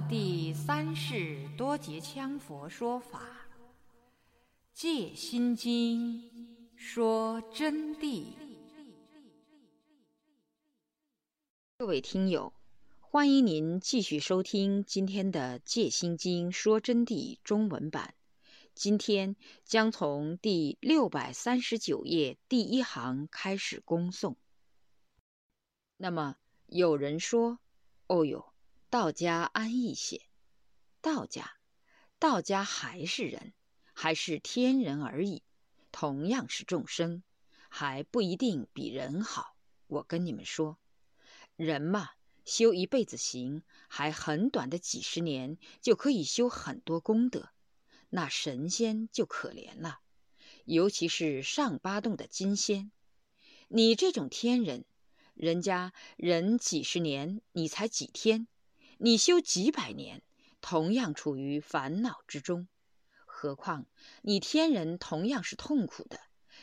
第三世多杰羌佛说法，《戒心经》说真谛。各位听友，欢迎您继续收听今天的《戒心经》说真谛中文版。今天将从第六百三十九页第一行开始恭诵。那么有人说：“哦哟。”道家安逸些，道家，道家还是人，还是天人而已，同样是众生，还不一定比人好。我跟你们说，人嘛，修一辈子行，还很短的几十年就可以修很多功德，那神仙就可怜了，尤其是上八洞的金仙，你这种天人，人家人几十年，你才几天。你修几百年，同样处于烦恼之中，何况你天人同样是痛苦的。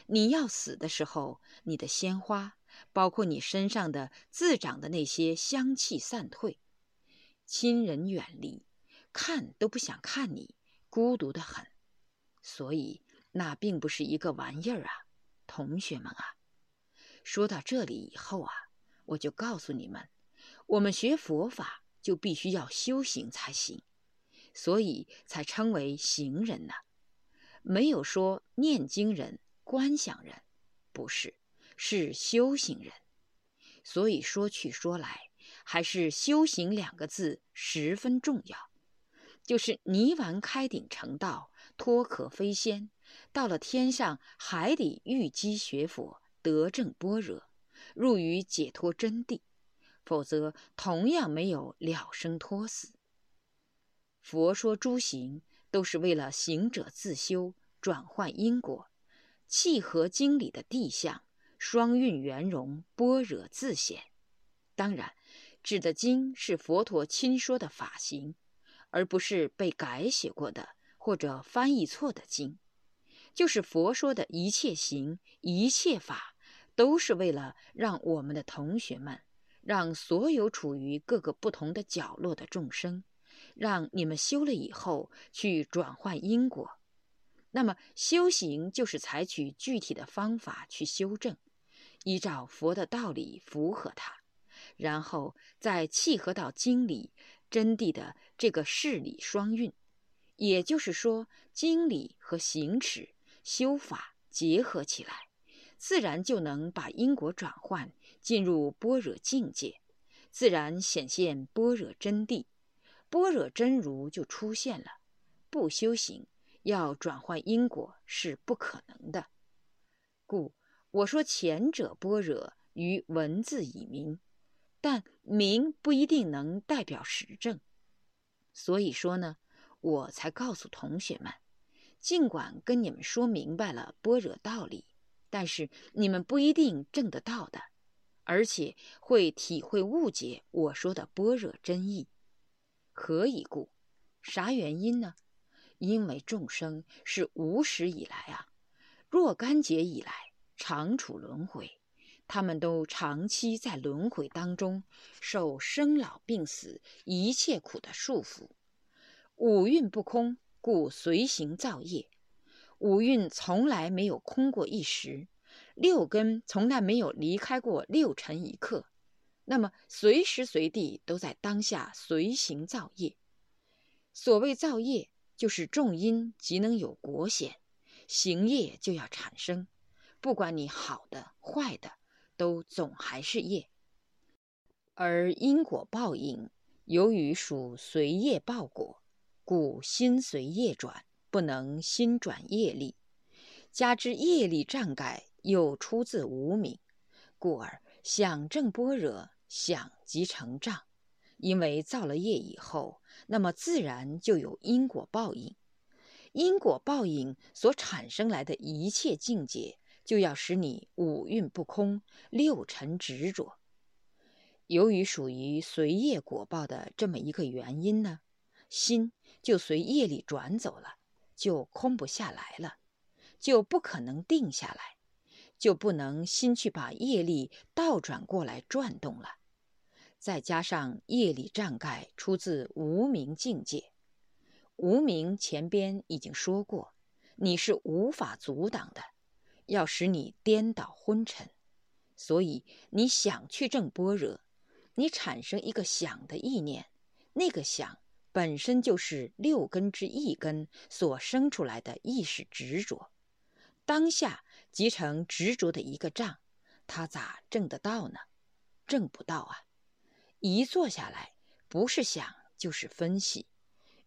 你要死的时候，你的鲜花，包括你身上的自长的那些香气散退，亲人远离，看都不想看你，孤独的很。所以那并不是一个玩意儿啊，同学们啊。说到这里以后啊，我就告诉你们，我们学佛法。就必须要修行才行，所以才称为行人呢。没有说念经人、观想人，不是，是修行人。所以说去说来，还是修行两个字十分重要。就是泥丸开顶成道，脱壳飞仙，到了天上还得遇机学佛，得正般若，入于解脱真谛。否则，同样没有了生脱死。佛说诸行都是为了行者自修，转换因果，契合经理的地相，双运圆融，般若自显。当然，指的经是佛陀亲说的法行，而不是被改写过的或者翻译错的经。就是佛说的一切行、一切法，都是为了让我们的同学们。让所有处于各个不同的角落的众生，让你们修了以后去转换因果。那么修行就是采取具体的方法去修正，依照佛的道理符合它，然后再契合到经理真谛的这个事理双运。也就是说，经理和行持修法结合起来，自然就能把因果转换。进入般若境界，自然显现般若真谛，般若真如就出现了。不修行，要转换因果是不可能的。故我说前者般若于文字以明，但明不一定能代表实证。所以说呢，我才告诉同学们，尽管跟你们说明白了般若道理，但是你们不一定证得到的。而且会体会误解我说的般若真意，何以故？啥原因呢？因为众生是无始以来啊，若干劫以来常处轮回，他们都长期在轮回当中受生老病死一切苦的束缚。五蕴不空，故随行造业。五蕴从来没有空过一时。六根从来没有离开过六尘一刻，那么随时随地都在当下随行造业。所谓造业，就是种因即能有果显，行业就要产生。不管你好的坏的，都总还是业。而因果报应，由于属随业报果，故心随业转，不能心转业力，加之业力障盖。又出自无名，故而想正般若，想即成障。因为造了业以后，那么自然就有因果报应。因果报应所产生来的一切境界，就要使你五蕴不空，六尘执着。由于属于随业果报的这么一个原因呢，心就随业力转走了，就空不下来了，就不可能定下来。就不能心去把业力倒转过来转动了，再加上业力障盖出自无名境界，无名前边已经说过，你是无法阻挡的，要使你颠倒昏沉。所以你想去证般若，你产生一个想的意念，那个想本身就是六根之一根所生出来的意识执着，当下集成执着的一个障，他咋证得到呢？证不到啊！一坐下来，不是想就是分析，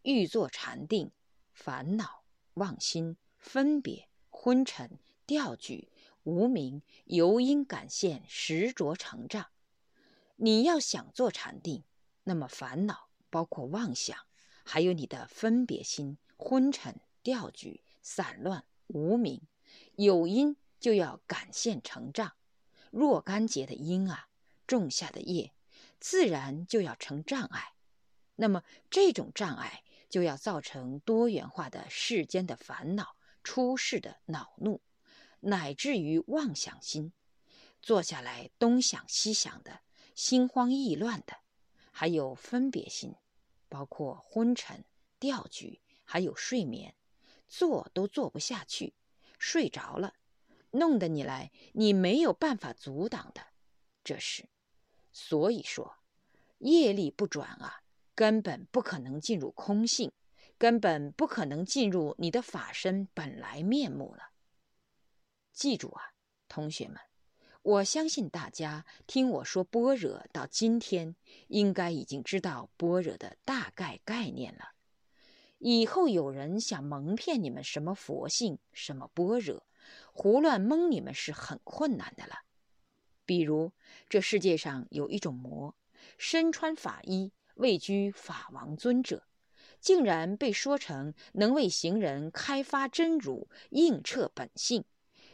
欲做禅定，烦恼、妄心、分别、昏沉、调举、无名、由因感现实着成障。你要想做禅定，那么烦恼。包括妄想，还有你的分别心、昏沉、调举、散乱、无明，有因就要感现成障。若干劫的因啊，种下的业，自然就要成障碍。那么这种障碍就要造成多元化的世间的烦恼、出世的恼怒，乃至于妄想心，坐下来东想西想的，心慌意乱的，还有分别心。包括昏沉、调举，还有睡眠，坐都坐不下去，睡着了，弄得你来，你没有办法阻挡的。这是，所以说，业力不转啊，根本不可能进入空性，根本不可能进入你的法身本来面目了。记住啊，同学们。我相信大家听我说般若到今天，应该已经知道般若的大概概念了。以后有人想蒙骗你们什么佛性、什么般若，胡乱蒙你们是很困难的了。比如这世界上有一种魔，身穿法衣，位居法王尊者，竟然被说成能为行人开发真如、映彻本性。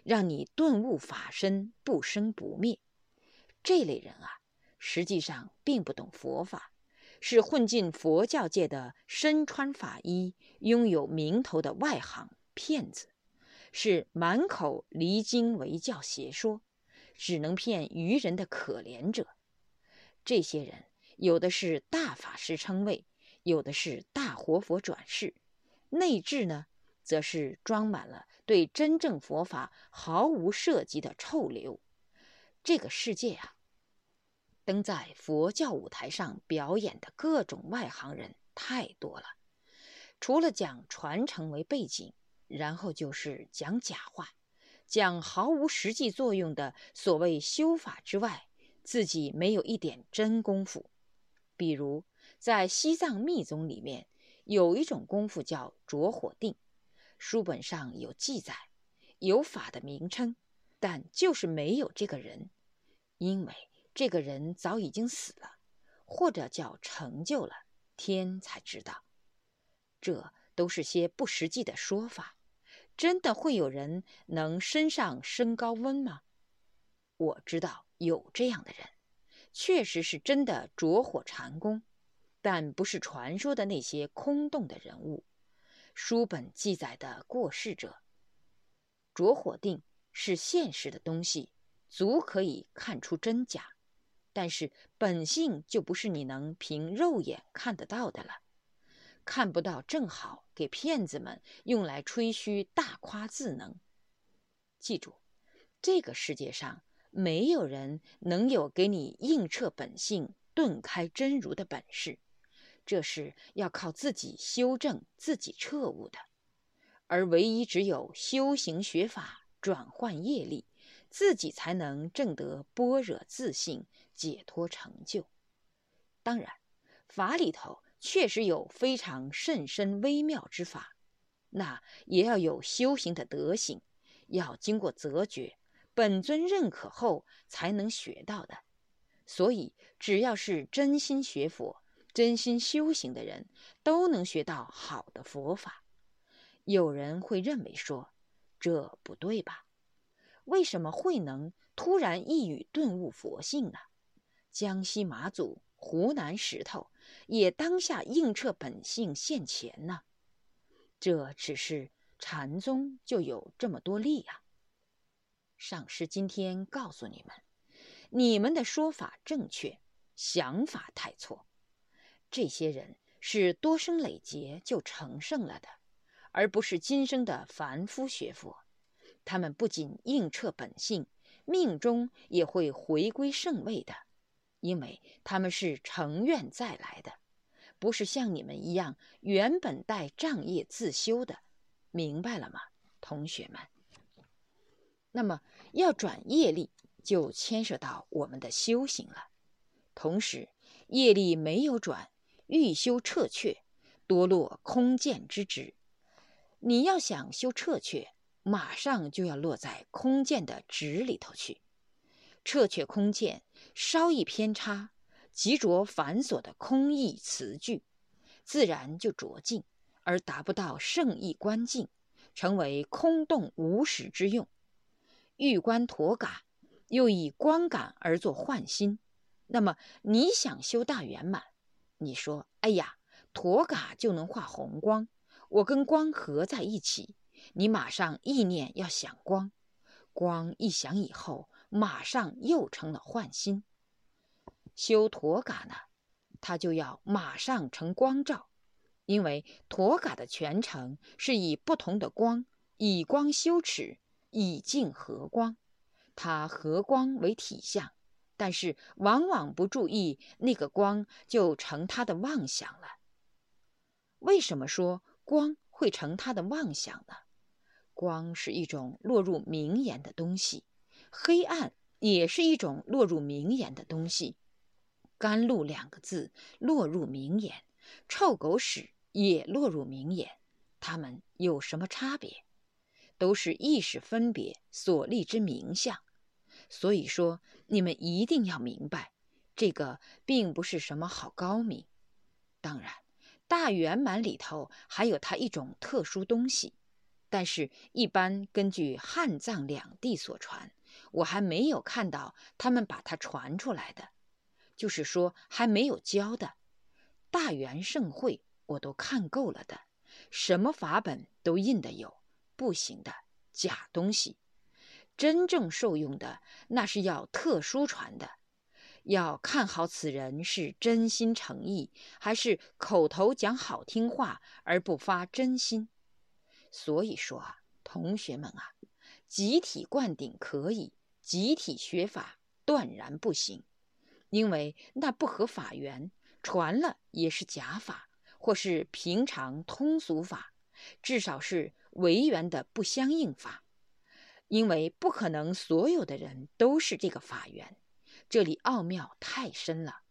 让你顿悟法身不生不灭，这类人啊，实际上并不懂佛法，是混进佛教界的身穿法衣、拥有名头的外行骗子，是满口离经为教邪说，只能骗愚人的可怜者。这些人有的是大法师称谓，有的是大活佛转世，内质呢，则是装满了。对真正佛法毫无涉及的臭流，这个世界啊，登在佛教舞台上表演的各种外行人太多了。除了讲传承为背景，然后就是讲假话，讲毫无实际作用的所谓修法之外，自己没有一点真功夫。比如在西藏密宗里面，有一种功夫叫着火定。书本上有记载，有法的名称，但就是没有这个人，因为这个人早已经死了，或者叫成就了，天才知道。这都是些不实际的说法。真的会有人能身上升高温吗？我知道有这样的人，确实是真的着火禅功，但不是传说的那些空洞的人物。书本记载的过世者，着火定是现实的东西，足可以看出真假。但是本性就不是你能凭肉眼看得到的了，看不到正好给骗子们用来吹嘘大夸自能。记住，这个世界上没有人能有给你映彻本性、顿开真如的本事。这是要靠自己修正、自己彻悟的，而唯一只有修行学法、转换业力，自己才能证得般若自信、解脱成就。当然，法里头确实有非常甚深微妙之法，那也要有修行的德行，要经过择觉，本尊认可后才能学到的。所以，只要是真心学佛。真心修行的人都能学到好的佛法。有人会认为说，这不对吧？为什么会能突然一语顿悟佛性呢？江西马祖、湖南石头也当下映彻本性现前呢？这只是禅宗就有这么多例啊。上师今天告诉你们，你们的说法正确。想法太错。这些人是多生累劫就成圣了的，而不是今生的凡夫学佛。他们不仅应彻本性，命中也会回归圣位的，因为他们是成愿再来的，不是像你们一样原本带障业自修的。明白了吗，同学们？那么要转业力，就牵涉到我们的修行了。同时，业力没有转，欲修彻却，多落空见之职。你要想修彻却，马上就要落在空见的职里头去。彻却空见稍一偏差，即着繁琐的空义词句，自然就着境，而达不到圣意观境，成为空洞无实之用。欲观陀嘎，又以光感而作幻心。那么你想修大圆满，你说：“哎呀，陀嘎就能化红光，我跟光合在一起。”你马上意念要想光，光一想以后，马上又成了幻心。修陀嘎呢，它就要马上成光照，因为陀嘎的全程是以不同的光，以光修持。以静和光，它和光为体相，但是往往不注意那个光，就成他的妄想了。为什么说光会成他的妄想呢？光是一种落入名言的东西，黑暗也是一种落入名言的东西。甘露两个字落入名言，臭狗屎也落入名言，它们有什么差别？都是意识分别所立之名相，所以说你们一定要明白，这个并不是什么好高明。当然，大圆满里头还有它一种特殊东西，但是一般根据汉藏两地所传，我还没有看到他们把它传出来的，就是说还没有教的。大圆盛会我都看够了的，什么法本都印的有。不行的假东西，真正受用的那是要特殊传的，要看好此人是真心诚意，还是口头讲好听话而不发真心。所以说啊，同学们啊，集体灌顶可以，集体学法断然不行，因为那不合法源，传了也是假法，或是平常通俗法，至少是。违缘的不相应法，因为不可能所有的人都是这个法源，这里奥妙太深了。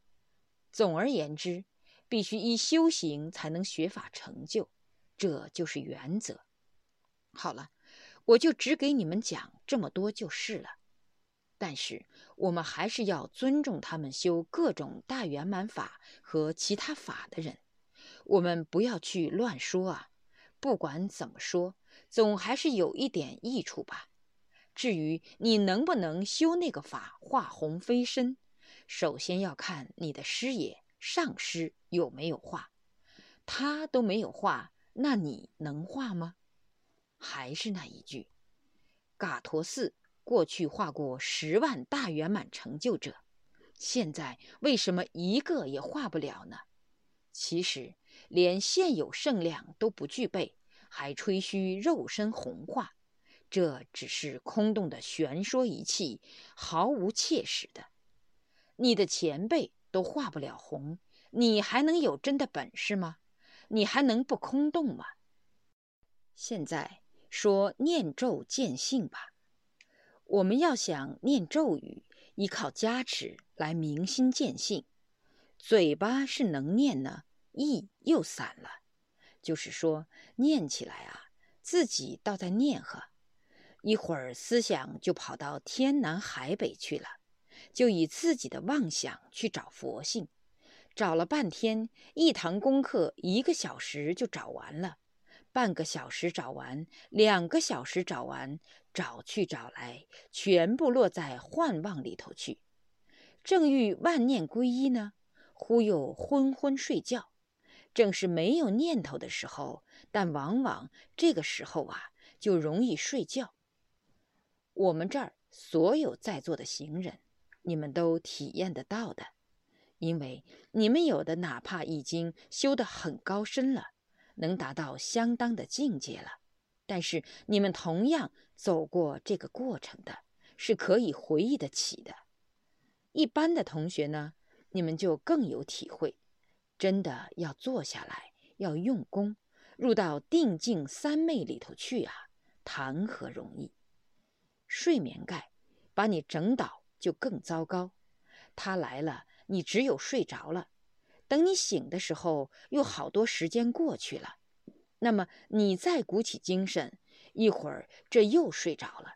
总而言之，必须依修行才能学法成就，这就是原则。好了，我就只给你们讲这么多就是了。但是我们还是要尊重他们修各种大圆满法和其他法的人，我们不要去乱说啊。不管怎么说，总还是有一点益处吧。至于你能不能修那个法化虹飞身，首先要看你的师爷上师有没有化。他都没有化，那你能化吗？还是那一句，嘎陀寺过去画过十万大圆满成就者，现在为什么一个也画不了呢？其实。连现有圣量都不具备，还吹嘘肉身红化，这只是空洞的玄说一气，毫无切实的。你的前辈都画不了红，你还能有真的本事吗？你还能不空洞吗？现在说念咒见性吧，我们要想念咒语，依靠加持来明心见性，嘴巴是能念呢。意又散了，就是说念起来啊，自己倒在念呵，一会儿思想就跑到天南海北去了，就以自己的妄想去找佛性，找了半天，一堂功课一个小时就找完了，半个小时找完，两个小时找完，找去找来，全部落在幻妄里头去，正欲万念归一呢，忽又昏昏睡觉。正是没有念头的时候，但往往这个时候啊，就容易睡觉。我们这儿所有在座的行人，你们都体验得到的。因为你们有的哪怕已经修得很高深了，能达到相当的境界了，但是你们同样走过这个过程的，是可以回忆得起的。一般的同学呢，你们就更有体会，真的要坐下来，要用功，入到定境三昧里头去啊，谈何容易？睡眠盖把你整倒就更糟糕，他来了。你只有睡着了，等你醒的时候，又好多时间过去了。那么你再鼓起精神，一会儿这又睡着了。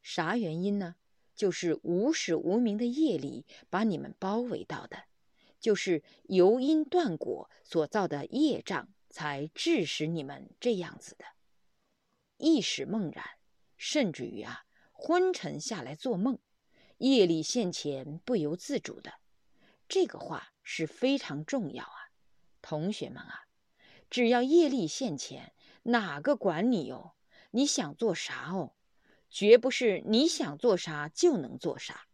啥原因呢？就是无始无明的夜里把你们包围到的，就是由因断果所造的业障，才致使你们这样子的。意识梦然，甚至于啊，昏沉下来做梦，夜里现前不由自主的。这个话是非常重要啊，同学们啊，只要业力现前，哪个管你哦？你想做啥哦？绝不是你想做啥就能做啥。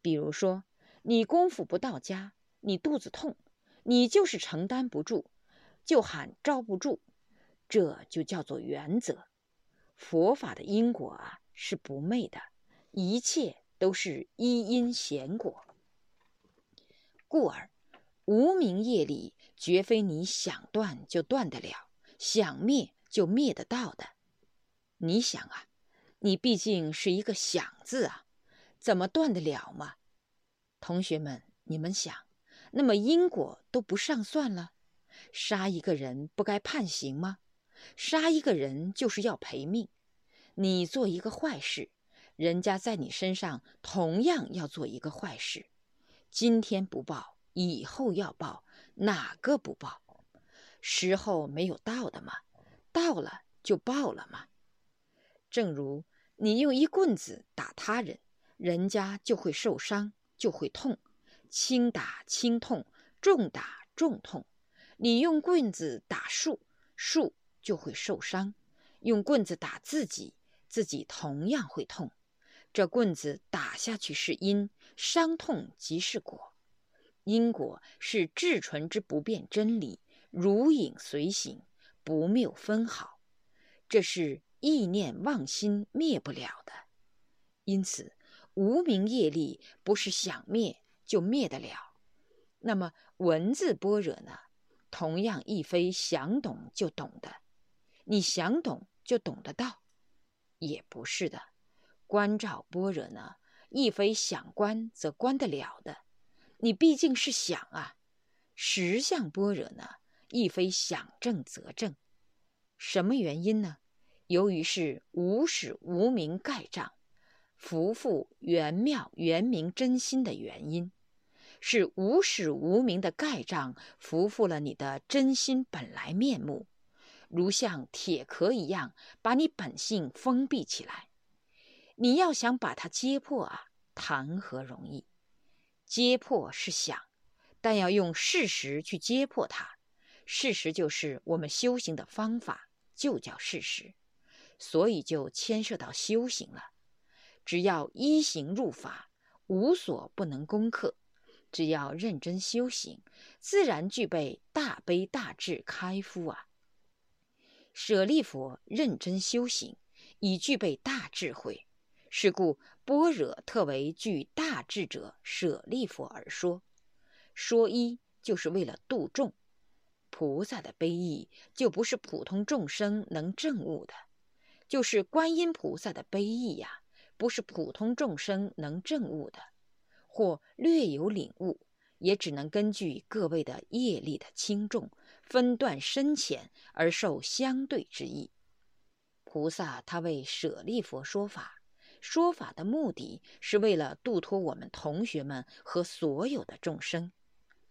比如说，你功夫不到家，你肚子痛，你就是承担不住，就喊招不住，这就叫做原则。佛法的因果啊是不昧的，一切都是一因显果。故而，无名业力绝非你想断就断得了，想灭就灭得到的。你想啊，你毕竟是一个想字啊，怎么断得了嘛？同学们，你们想，那么因果都不上算了，杀一个人不该判刑吗？杀一个人就是要赔命。你做一个坏事，人家在你身上同样要做一个坏事。今天不报，以后要报，哪个不报？时候没有到的嘛，到了就报了嘛。正如你用一棍子打他人，人家就会受伤，就会痛；轻打轻痛，重打重痛。你用棍子打树，树就会受伤；用棍子打自己，自己同样会痛。这棍子打下去是因。伤痛即是果，因果是至纯之不变真理，如影随形，不谬分毫。这是意念妄心灭不了的。因此，无名业力不是想灭就灭得了。那么文字般若呢？同样亦非想懂就懂的。你想懂就懂得到，也不是的。观照般若呢？亦非想观则观得了的，你毕竟是想啊。实相般若呢，亦非想正则正。什么原因呢？由于是无始无明盖障，福复圆妙圆明真心的原因，是无始无明的盖障福复了你的真心本来面目，如像铁壳一样，把你本性封闭起来。你要想把它揭破啊，谈何容易？揭破是想，但要用事实去揭破它。事实就是我们修行的方法，就叫事实，所以就牵涉到修行了。只要依行入法，无所不能攻克。只要认真修行，自然具备大悲大智开敷啊。舍利佛认真修行，已具备大智慧。是故般若特为具大智者舍利佛而说，说一就是为了度众。菩萨的悲意就不是普通众生能证悟的，就是观音菩萨的悲意呀，不是普通众生能证悟的，或略有领悟，也只能根据各位的业力的轻重，分段深浅而受相对之意。菩萨他为舍利佛说法。说法的目的是为了度脱我们同学们和所有的众生。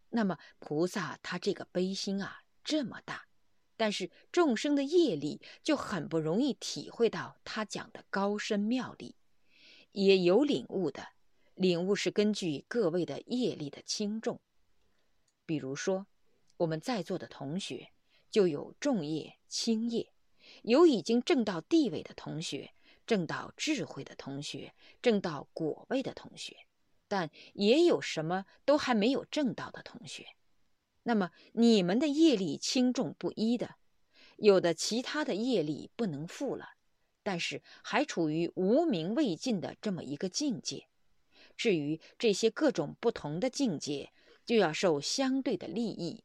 那么菩萨他这个悲心啊这么大，但是众生的业力就很不容易体会到他讲的高深妙理。也有领悟的，领悟是根据各位的业力的轻重。比如说，我们在座的同学就有重业轻业，有已经证到地位的同学。正到智慧的同学，正到果位的同学，但也有什么都还没有证到的同学。那么你们的业力轻重不一的，有的其他的业力不能负了，但是还处于无名未尽的这么一个境界。至于这些各种不同的境界，就要受相对的利益。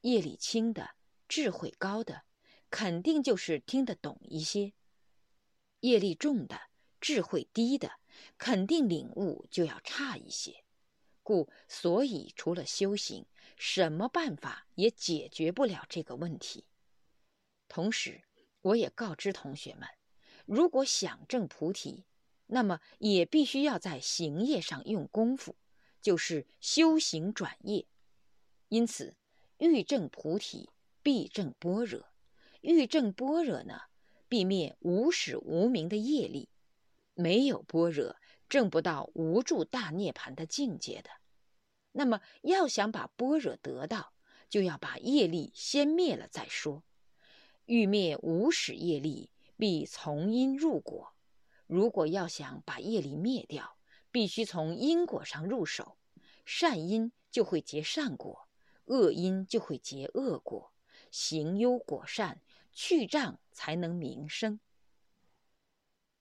业力轻的、智慧高的，肯定就是听得懂一些；业力重的、智慧低的，肯定领悟就要差一些。故所以，除了修行。什么办法也解决不了这个问题。同时，我也告知同学们，如果想证菩提，那么也必须要在行业上用功夫，就是修行转业。因此，欲证菩提，必证般若；欲证般若呢，必灭无始无明的业力。没有般若，证不到无住大涅槃的境界的。那么，要想把般若得到，就要把业力先灭了再说。欲灭无始业力，必从因入果。如果要想把业力灭掉，必须从因果上入手。善因就会结善果，恶因就会结恶果。行优果善，去障才能明生。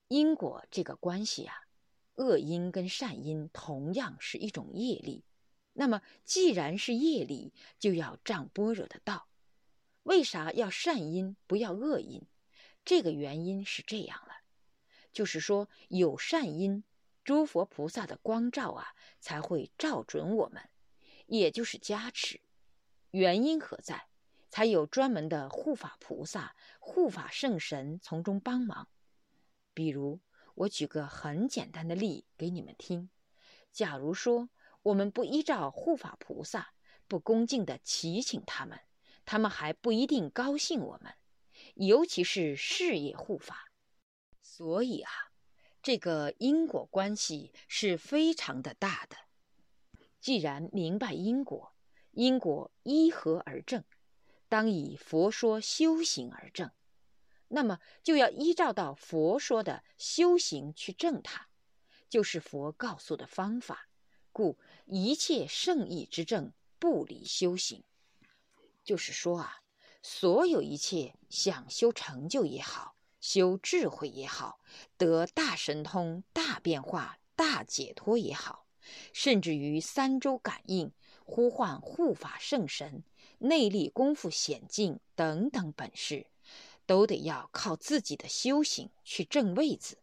因果这个关系啊，恶因跟善因同样是一种业力。那么，既然是业力，就要障般若的道。为啥要善因不要恶因？这个原因是这样了，就是说有善因，诸佛菩萨的光照啊，才会照准我们，也就是加持。原因何在？才有专门的护法菩萨、护法圣神从中帮忙。比如，我举个很简单的例给你们听。假如说。我们不依照护法菩萨，不恭敬地祈请他们，他们还不一定高兴我们，尤其是事业护法。所以啊，这个因果关系是非常的大的。既然明白因果，因果依何而正？当以佛说修行而正，那么就要依照到佛说的修行去正它，就是佛告诉的方法。故一切圣意之正，不离修行。就是说啊，所有一切想修成就也好，修智慧也好，得大神通、大变化、大解脱也好，甚至于三周感应、呼唤护法圣神、内力功夫显进等等本事，都得要靠自己的修行去正位子。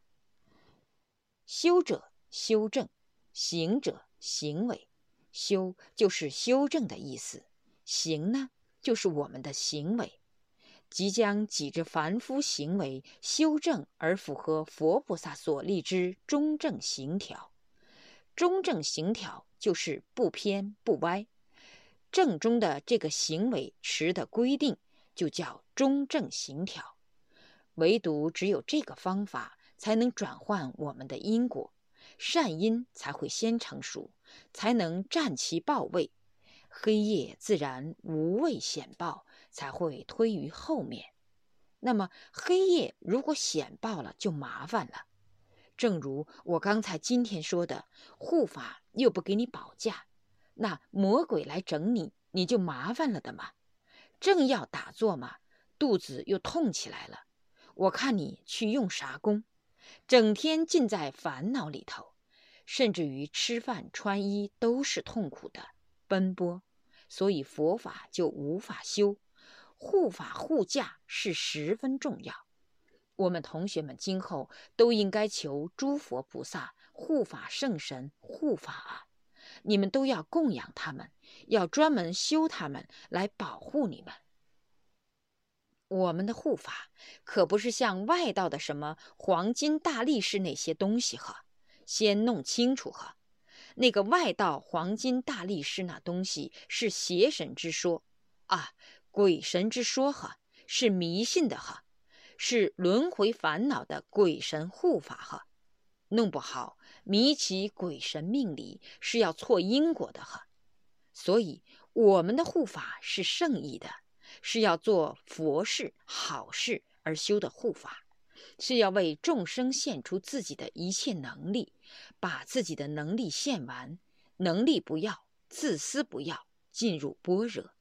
修者修正，行者。行为修就是修正的意思，行呢就是我们的行为，即将几只凡夫行为修正而符合佛菩萨所立之中正行条。中正行条就是不偏不歪，正中的这个行为持的规定就叫中正行条。唯独只有这个方法，才能转换我们的因果。善因才会先成熟，才能占其报位；黑夜自然无畏显报，才会推于后面。那么黑夜如果显报了，就麻烦了。正如我刚才今天说的，护法又不给你保驾，那魔鬼来整你，你就麻烦了的嘛。正要打坐嘛，肚子又痛起来了。我看你去用啥功？整天浸在烦恼里头。甚至于吃饭穿衣都是痛苦的奔波，所以佛法就无法修，护法护驾是十分重要。我们同学们今后都应该求诸佛菩萨护法圣神护法啊！你们都要供养他们，要专门修他们来保护你们。我们的护法可不是像外道的什么黄金大力士那些东西哈。先弄清楚哈，那个外道黄金大力士那东西是邪神之说啊，鬼神之说哈，是迷信的哈，是轮回烦恼的鬼神护法哈，弄不好迷其鬼神命理是要错因果的哈，所以我们的护法是圣意的，是要做佛事好事而修的护法，是要为众生献出自己的一切能力，把自己的能力献完，能力不要，自私不要，进入般若，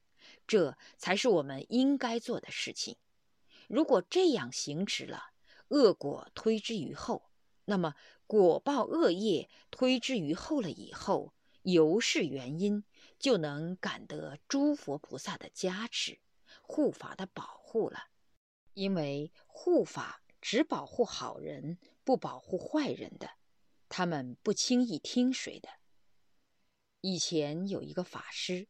这才是我们应该做的事情。如果这样行持了，恶果推之于后，那么果报恶业推之于后了以后，由是原因，就能感得诸佛菩萨的加持、护法的保护了。因为护法只保护好人，不保护坏人的，他们不轻易听谁的。以前有一个法师，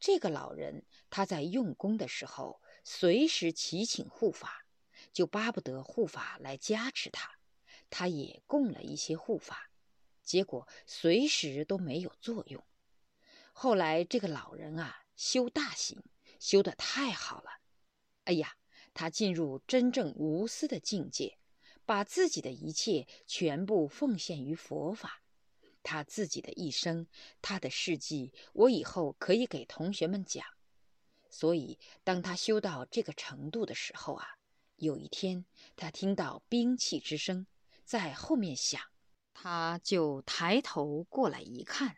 这个老人他在用功的时候，随时祈请护法。就巴不得护法来加持他，他也供了一些护法，结果随时都没有作用。后来这个老人啊，修大行，修得太好了。哎呀，他进入真正无私的境界，把自己的一切全部奉献于佛法。他自己的一生，他的事迹，我以后可以给同学们讲。所以，当他修到这个程度的时候啊。有一天，他听到兵器之声在后面响，他就抬头过来一看，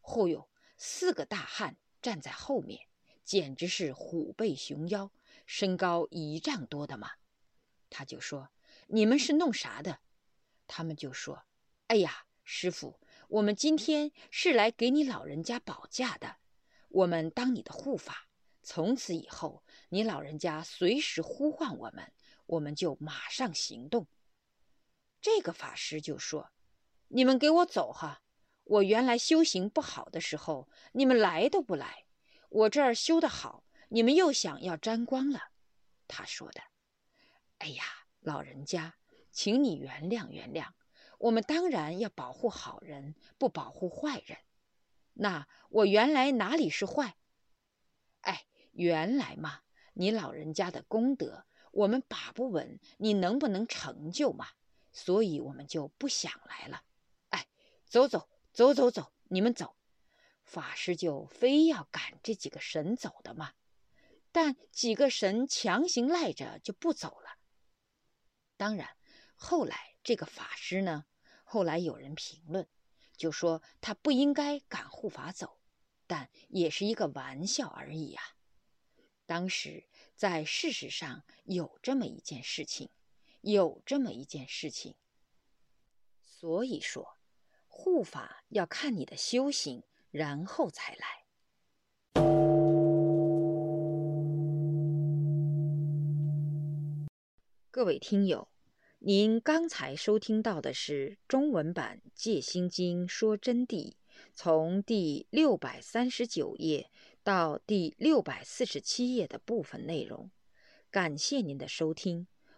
嚯哟，四个大汉站在后面，简直是虎背熊腰，身高一丈多的嘛。他就说：“你们是弄啥的？”他们就说：“哎呀，师傅，我们今天是来给你老人家保驾的，我们当你的护法，从此以后，你老人家随时呼唤我们。”我们就马上行动。这个法师就说：“你们给我走哈！我原来修行不好的时候，你们来都不来；我这儿修得好，你们又想要沾光了。”他说的：“哎呀，老人家，请你原谅原谅。我们当然要保护好人，不保护坏人。那我原来哪里是坏？哎，原来嘛，你老人家的功德。”我们把不稳，你能不能成就嘛？所以我们就不想来了。哎，走走走走走，你们走。法师就非要赶这几个神走的嘛，但几个神强行赖着就不走了。当然，后来这个法师呢，后来有人评论，就说他不应该赶护法走，但也是一个玩笑而已呀。当时。在事实上有这么一件事情，有这么一件事情。所以说，护法要看你的修行，然后才来。各位听友，您刚才收听到的是中文版《戒心经说真谛》，从第六百三十九页。到第六百四十七页的部分内容，感谢您的收听，